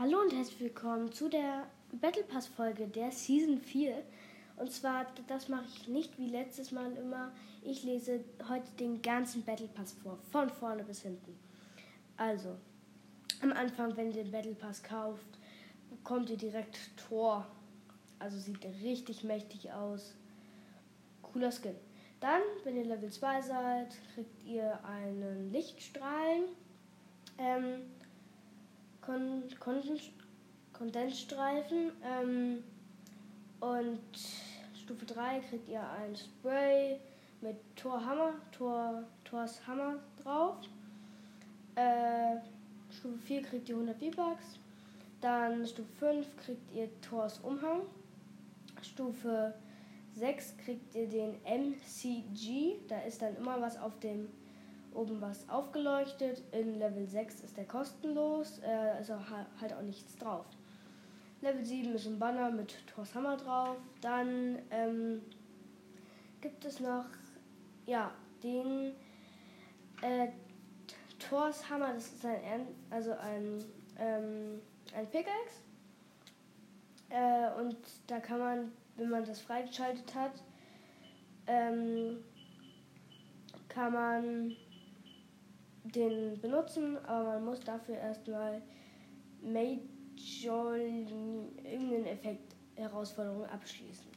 Hallo und herzlich willkommen zu der Battle Pass Folge der Season 4. Und zwar, das mache ich nicht wie letztes Mal immer. Ich lese heute den ganzen Battle Pass vor, von vorne bis hinten. Also, am Anfang, wenn ihr den Battle Pass kauft, bekommt ihr direkt Tor. Also sieht richtig mächtig aus. Cooler Skin. Dann, wenn ihr Level 2 seid, kriegt ihr einen Lichtstrahlen. Ähm, Kon Kon Kondensstreifen. Ähm, und Stufe 3 kriegt ihr ein Spray mit Torhammer, Tor, Tors Hammer drauf. Äh, Stufe 4 kriegt ihr 100 V-Bucks. Dann Stufe 5 kriegt ihr Tors Umhang. Stufe 6 kriegt ihr den MCG. Da ist dann immer was auf dem oben was aufgeleuchtet. In Level 6 ist der kostenlos, äh, ist auch halt auch nichts drauf. Level 7 ist ein Banner mit Thors Hammer drauf. Dann ähm, gibt es noch ja, den äh, Thors Hammer, das ist ein, also ein, ähm, ein Pickaxe. Äh, und da kann man, wenn man das freigeschaltet hat, ähm, kann man den benutzen, aber man muss dafür erstmal Major irgendeinen Effekt Herausforderung abschließen.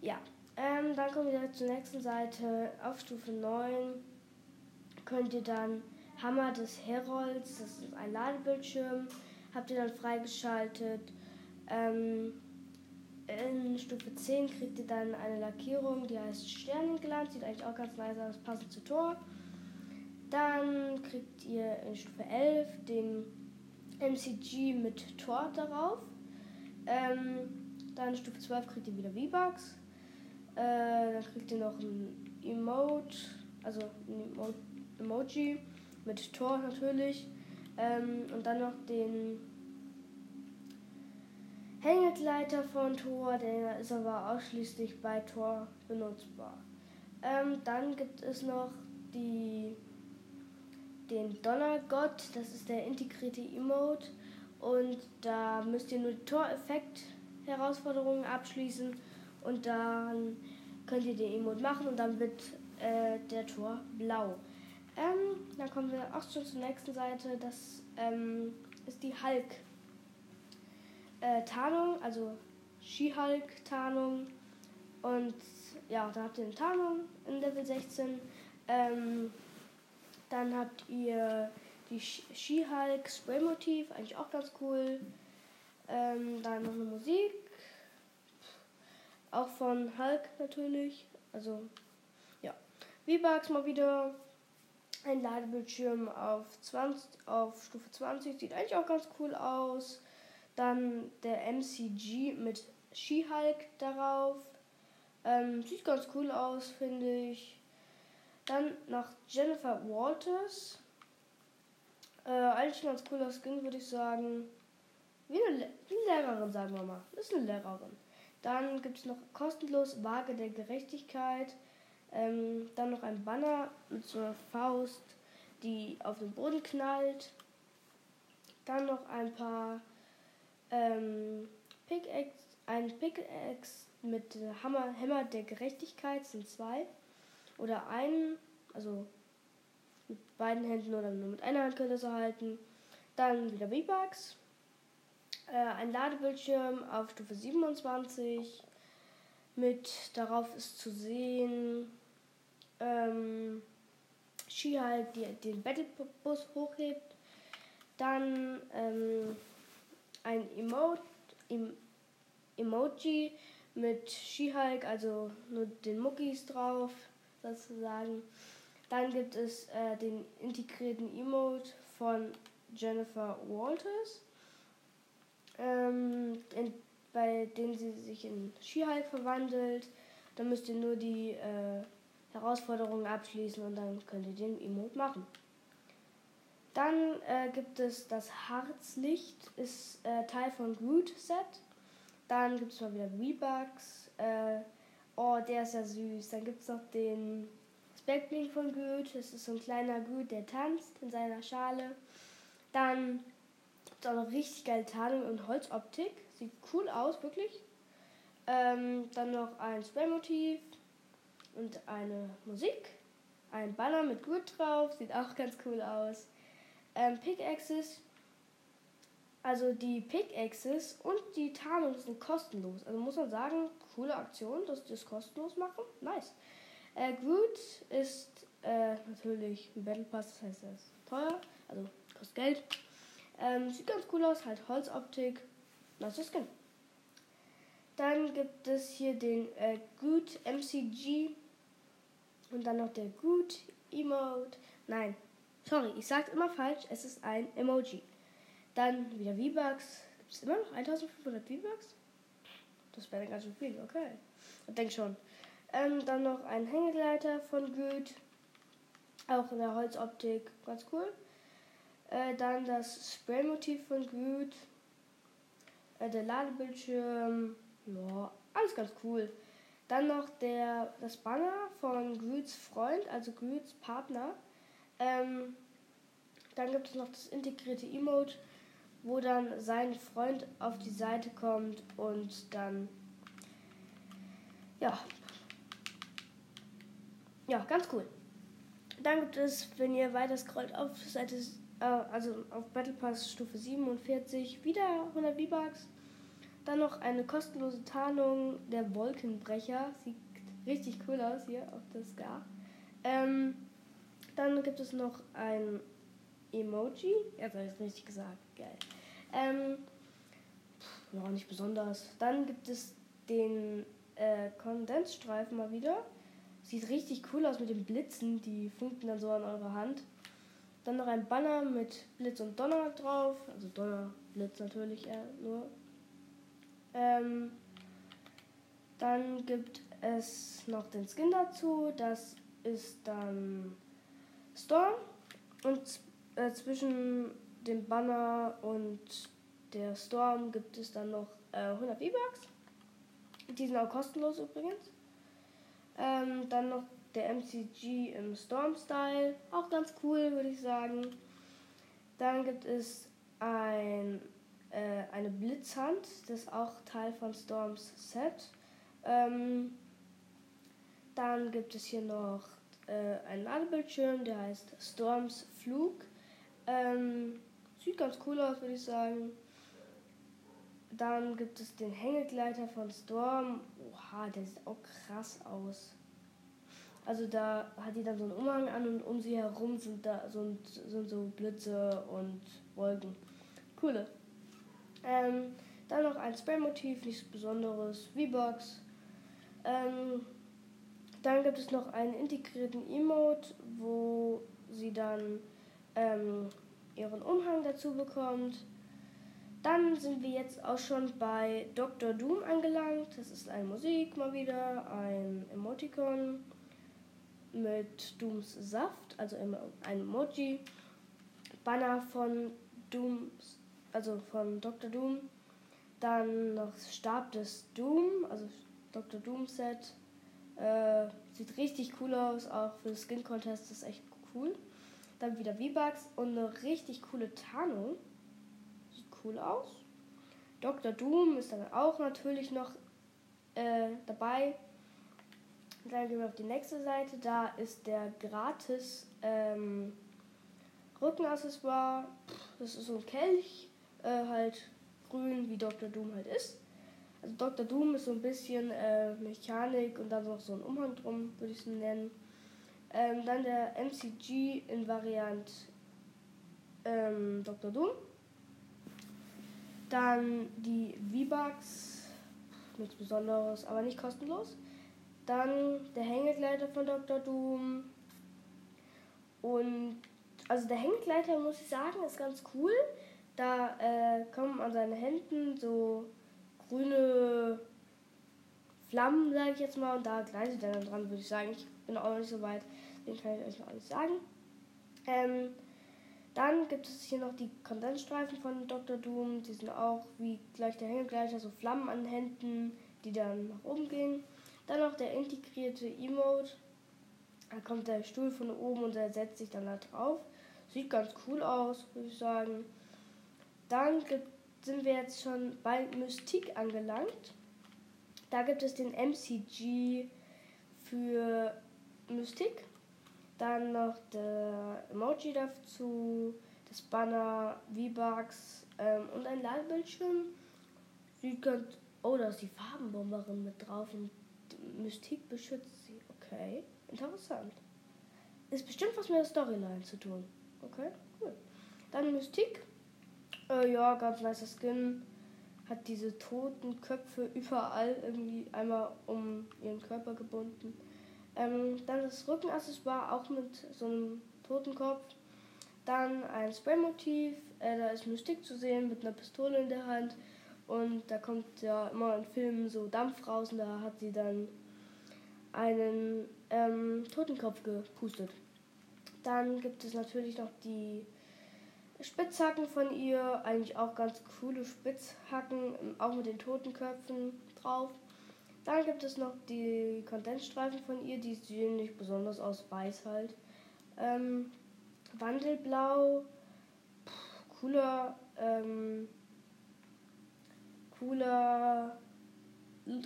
Ja, ähm, dann kommen wir zur nächsten Seite. Auf Stufe 9 könnt ihr dann Hammer des Herolds, das ist ein Ladebildschirm, habt ihr dann freigeschaltet. Ähm, in Stufe 10 kriegt ihr dann eine Lackierung, die heißt Sternenglanz, sieht eigentlich auch ganz nice aus, passend zu Tor. Dann kriegt ihr in Stufe 11 den MCG mit Tor darauf. Ähm, dann Stufe 12 kriegt ihr wieder V-Bucks. Äh, dann kriegt ihr noch ein Emote, also ein Emo Emoji mit Tor natürlich. Ähm, und dann noch den Hängegleiter von Tor, der ist aber ausschließlich bei Tor benutzbar. Ähm, dann gibt es noch die den Donnergott, das ist der integrierte Emote. Und da müsst ihr nur Tor-Effekt-Herausforderungen abschließen und dann könnt ihr den Emote machen und dann wird äh, der Tor blau. Ähm, dann kommen wir auch schon zur nächsten Seite. Das ähm, ist die Hulk-Tarnung, äh, also Ski-Hulk-Tarnung. Und ja, da habt ihr eine Tarnung in Level 16. Ähm, dann habt ihr die She-Hulk Spray-Motiv, eigentlich auch ganz cool. Ähm, dann noch eine Musik. Auch von Hulk natürlich. Also, ja. V-Bucks mal wieder. Ein Ladebildschirm auf, 20, auf Stufe 20. Sieht eigentlich auch ganz cool aus. Dann der MCG mit She-Hulk darauf. Ähm, sieht ganz cool aus, finde ich. Dann nach Jennifer Walters. Äh, eigentlich ein ganz cooler Skin, würde ich sagen. Wie eine, Le wie eine Lehrerin, sagen wir mal. ist eine Lehrerin. Dann gibt es noch kostenlos Waage der Gerechtigkeit. Ähm, dann noch ein Banner mit so einer Faust, die auf den Boden knallt. Dann noch ein paar ähm, Pickaxe, ein Pickaxe mit Hammer, Hammer der Gerechtigkeit sind zwei oder einen, also mit beiden Händen oder nur mit einer Hand könnt ihr es erhalten. Dann wieder V-Bucks, äh, ein Ladebildschirm auf Stufe 27 mit darauf ist zu sehen ähm, Ski halt die den Battlebus hochhebt. Dann ähm, ein Emote, em Emoji mit She-Hulk, also nur den Muckis drauf sozusagen. Dann gibt es äh, den integrierten Emote von Jennifer Walters, ähm, in, bei dem sie sich in She-Hulk verwandelt. Da müsst ihr nur die äh, Herausforderungen abschließen und dann könnt ihr den Emote machen. Dann äh, gibt es das Harzlicht, ist äh, Teil von Groot Set. Dann gibt es mal wieder V-Bucks. Äh, Oh, der ist ja süß. Dann gibt es noch den Speckling von Goethe. Das ist so ein kleiner Goethe, der tanzt in seiner Schale. Dann Dann noch richtig geile Tarnung und Holzoptik. Sieht cool aus, wirklich. Ähm, dann noch ein Spraymotiv und eine Musik. Ein Banner mit Gut drauf, sieht auch ganz cool aus. Ähm, Pickaxes. Also die Pickaxes und die Tarnung sind kostenlos. Also muss man sagen, coole Aktion, dass die das kostenlos machen. Nice. Äh, Groot ist äh, natürlich ein Battle Pass, das heißt, er ist teuer, also kostet Geld. Ähm, sieht ganz cool aus, halt Holzoptik. Nice Skin. Dann gibt es hier den äh, Good MCG und dann noch der Good Emote. Nein, sorry, ich sag's immer falsch. Es ist ein Emoji. Dann wieder V-Bucks. Gibt es immer noch 1500 V-Bucks? Das wäre ganz schön viel, okay. Ich denke schon. Ähm, dann noch ein Hängegleiter von Good. Auch in der Holzoptik. Ganz cool. Äh, dann das Spraymotiv von Good. Äh, der Ladebildschirm. Ja, alles ganz cool. Dann noch der, das Banner von Grüts Freund, also Grüts Partner. Ähm, dann gibt es noch das integrierte Emote, wo dann sein Freund auf die Seite kommt und dann ja. Ja, ganz cool. Dann gibt es, wenn ihr weiter scrollt auf Seite, äh, also auf Battle Pass Stufe 47, wieder 100 V-Bucks. Dann noch eine kostenlose Tarnung der Wolkenbrecher. Sieht richtig cool aus hier auf das Scar. Ähm, dann gibt es noch ein Emoji. Das habe ich richtig gesagt. Geil. Ähm, ja, nicht besonders. Dann gibt es den äh, Kondensstreifen mal wieder. Sieht richtig cool aus mit den Blitzen, die funken dann so an eurer Hand. Dann noch ein Banner mit Blitz und Donner drauf. Also Donner, Blitz natürlich eher nur. Ähm, dann gibt es noch den Skin dazu. Das ist dann Storm. Und äh, zwischen dem Banner und der Storm gibt es dann noch äh, 100 V-Bucks. Die sind auch kostenlos übrigens. Ähm, dann noch der MCG im Storm-Style. Auch ganz cool, würde ich sagen. Dann gibt es ein äh, eine Blitzhand, das ist auch Teil von Storms Set. Ähm, dann gibt es hier noch äh, einen Ladebildschirm, der heißt Storms Flug. Ähm, sieht ganz cool aus, würde ich sagen. Dann gibt es den Hängegleiter von Storm. Oha, der sieht auch krass aus. Also da hat die dann so einen Umhang an und um sie herum sind da so, sind so Blitze und Wolken. Coole. Ähm, dann noch ein Spray-Motiv, nichts Besonderes, V-Box. Ähm, dann gibt es noch einen integrierten Emote, wo sie dann ähm, ihren Umhang dazu bekommt. Dann sind wir jetzt auch schon bei Dr. Doom angelangt. Das ist eine Musik mal wieder, ein Emoticon mit Dooms Saft, also ein Emoji. Banner von Dooms also von Dr. Doom. Dann noch Stab des Doom, also Dr. Doom Set. Äh, sieht richtig cool aus, auch für das Skin Contest ist echt cool. Dann wieder V-Bucks und eine richtig coole Tarnung. Sieht cool aus. Dr. Doom ist dann auch natürlich noch äh, dabei. Dann gehen wir auf die nächste Seite. Da ist der gratis ähm, Rückenaccessoire. Das ist so ein Kelch äh, halt grün, wie Dr. Doom halt ist. Also Dr. Doom ist so ein bisschen äh, Mechanik und dann noch so ein Umhang drum, würde ich es nennen. Ähm, dann der MCG in Variant ähm, Dr. Doom. Dann die V-Bucks, nichts Besonderes, aber nicht kostenlos. Dann der Hängegleiter von Dr. Doom. Und also der Hängegleiter, muss ich sagen, ist ganz cool. Da äh, kommen an seinen Händen so grüne Flammen, sage ich jetzt mal, und da gleitet er dann dran, würde ich sagen. Ich bin auch noch nicht so weit, den kann ich euch noch alles sagen. Ähm, dann gibt es hier noch die Kondensstreifen von Dr. Doom. Die sind auch wie gleich der Hängegleicher, so Flammen an Händen, die dann nach oben gehen. Dann noch der integrierte Emote. Da kommt der Stuhl von oben und er setzt sich dann da drauf. Sieht ganz cool aus, würde ich sagen. dann gibt, sind wir jetzt schon bei Mystique angelangt. Da gibt es den MCG für Mystique. Dann noch der Emoji dazu, das Banner, V-Bucks ähm, und ein Ladebildschirm. Sie könnt. Oh, da ist die Farbenbomberin mit drauf und Mystik beschützt sie. Okay, interessant. Ist bestimmt was mit der Storyline zu tun. Okay, cool. Dann Mystik. Äh, ja, ganz nicer Skin. Hat diese toten Köpfe überall irgendwie einmal um ihren Körper gebunden. Ähm, dann das Rückenaccessoire auch mit so einem Totenkopf. Dann ein Spraymotiv. Äh, da ist Mystik zu sehen mit einer Pistole in der Hand. Und da kommt ja immer in Filmen so Dampf raus und da hat sie dann einen ähm, Totenkopf gepustet. Dann gibt es natürlich noch die Spitzhacken von ihr, eigentlich auch ganz coole Spitzhacken, auch mit den Totenköpfen drauf. Dann gibt es noch die Kondensstreifen von ihr, die sehen nicht besonders aus, weiß halt. Ähm, Wandelblau, pff, cooler, ähm, cooler,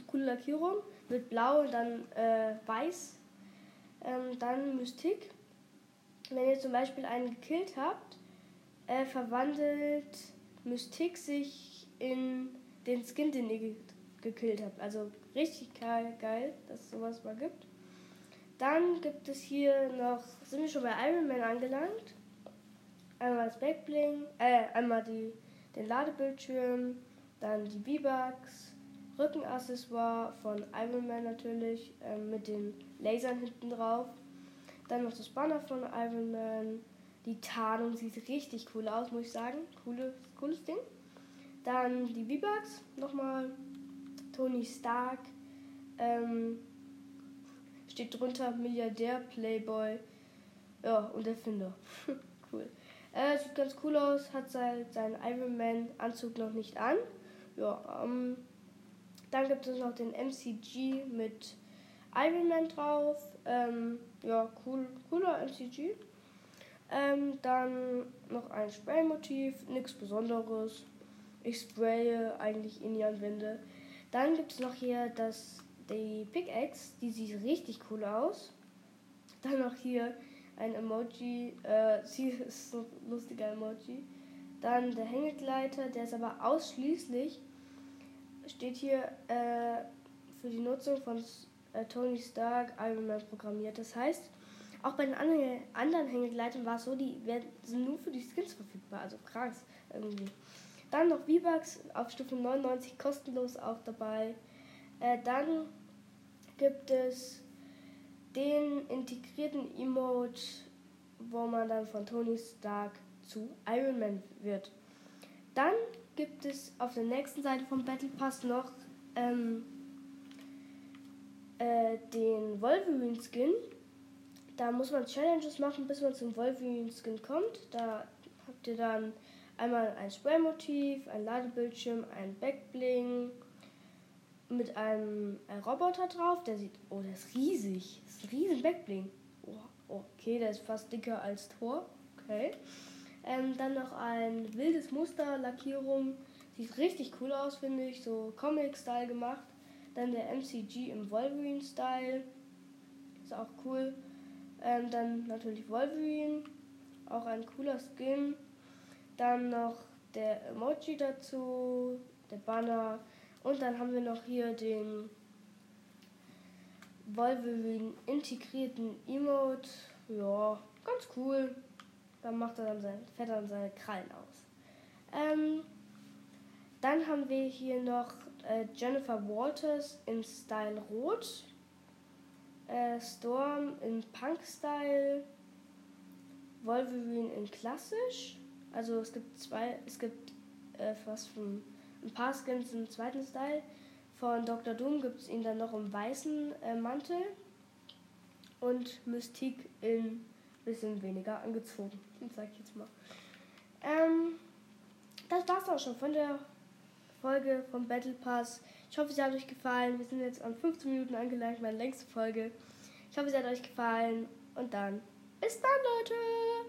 coole Lackierung mit Blau und dann äh, Weiß. Ähm, dann Mystik. Wenn ihr zum Beispiel einen gekillt habt, äh, verwandelt Mystik sich in den Skin, den ihr gekillt habt. Also richtig geil, geil, dass es sowas mal gibt. Dann gibt es hier noch, sind wir schon bei Iron Man angelangt. Einmal das Backbling, äh, einmal die, den Ladebildschirm, dann die V-Bucks, Rückenaccessoire von Iron Man natürlich, äh, mit den Lasern hinten drauf. Dann noch das Banner von Iron Man. Die Tarnung sieht richtig cool aus, muss ich sagen. Coole, cooles Ding. Dann die V-Bucks nochmal. Tony Stark. Ähm, steht drunter Milliardär, Playboy. Ja, und Erfinder. cool. Äh, sieht ganz cool aus, hat sein, seinen Iron Man Anzug noch nicht an. Ja, ähm, dann gibt es noch den MCG mit Iron Man drauf. Ähm, ja, cool, cooler MCG. Ähm, dann noch ein Spraymotiv, nichts Besonderes. Ich spraye eigentlich in die Anwände. Dann gibt es noch hier das, die Pickaxe, die sieht richtig cool aus. Dann noch hier ein Emoji, äh, sie ist so ein lustiger Emoji. Dann der Hängegleiter, der ist aber ausschließlich, steht hier äh, für die Nutzung von äh, Tony Stark Iron Man programmiert. Das heißt, auch bei den anderen, anderen Hängegleitern war es so, die werden, sind nur für die Skins verfügbar. Also krass irgendwie. Dann noch V-Bucks auf Stufe 99 kostenlos auch dabei. Äh, dann gibt es den integrierten Emote, wo man dann von Tony Stark zu Iron Man wird. Dann gibt es auf der nächsten Seite vom Battle Pass noch ähm, äh, den Wolverine Skin. Da muss man Challenges machen, bis man zum Wolverine Skin kommt. Da habt ihr dann einmal ein Spraymotiv, ein Ladebildschirm, ein Backbling mit einem, einem Roboter drauf. Der sieht, oh, der ist riesig. Das ist ein riesen Backbling. Oh, okay, der ist fast dicker als Tor. Okay. Ähm, dann noch ein wildes Muster, Lackierung. Sieht richtig cool aus, finde ich. So Comic-Style gemacht. Dann der MCG im Wolverine-Style. Ist auch cool. Ähm, dann natürlich Wolverine. Auch ein cooler Skin. Dann noch der Emoji dazu. Der Banner. Und dann haben wir noch hier den Wolverine integrierten Emote. Ja, ganz cool. Dann macht er dann sein, fährt dann seine Krallen aus. Ähm, dann haben wir hier noch äh, Jennifer Walters in Style Rot. Äh, Storm in Punk-Style. Wolverine in Klassisch. Also es gibt zwei, es gibt äh, fast von ein paar Skins im zweiten Style. Von Dr. Doom gibt es ihn dann noch im weißen äh, Mantel und Mystique in bisschen weniger angezogen, sag ich jetzt mal. Ähm, das war's auch schon von der Folge vom Battle Pass. Ich hoffe, sie hat euch gefallen. Wir sind jetzt an 15 Minuten angelangt, meine längste Folge. Ich hoffe, sie hat euch gefallen und dann bis dann, Leute!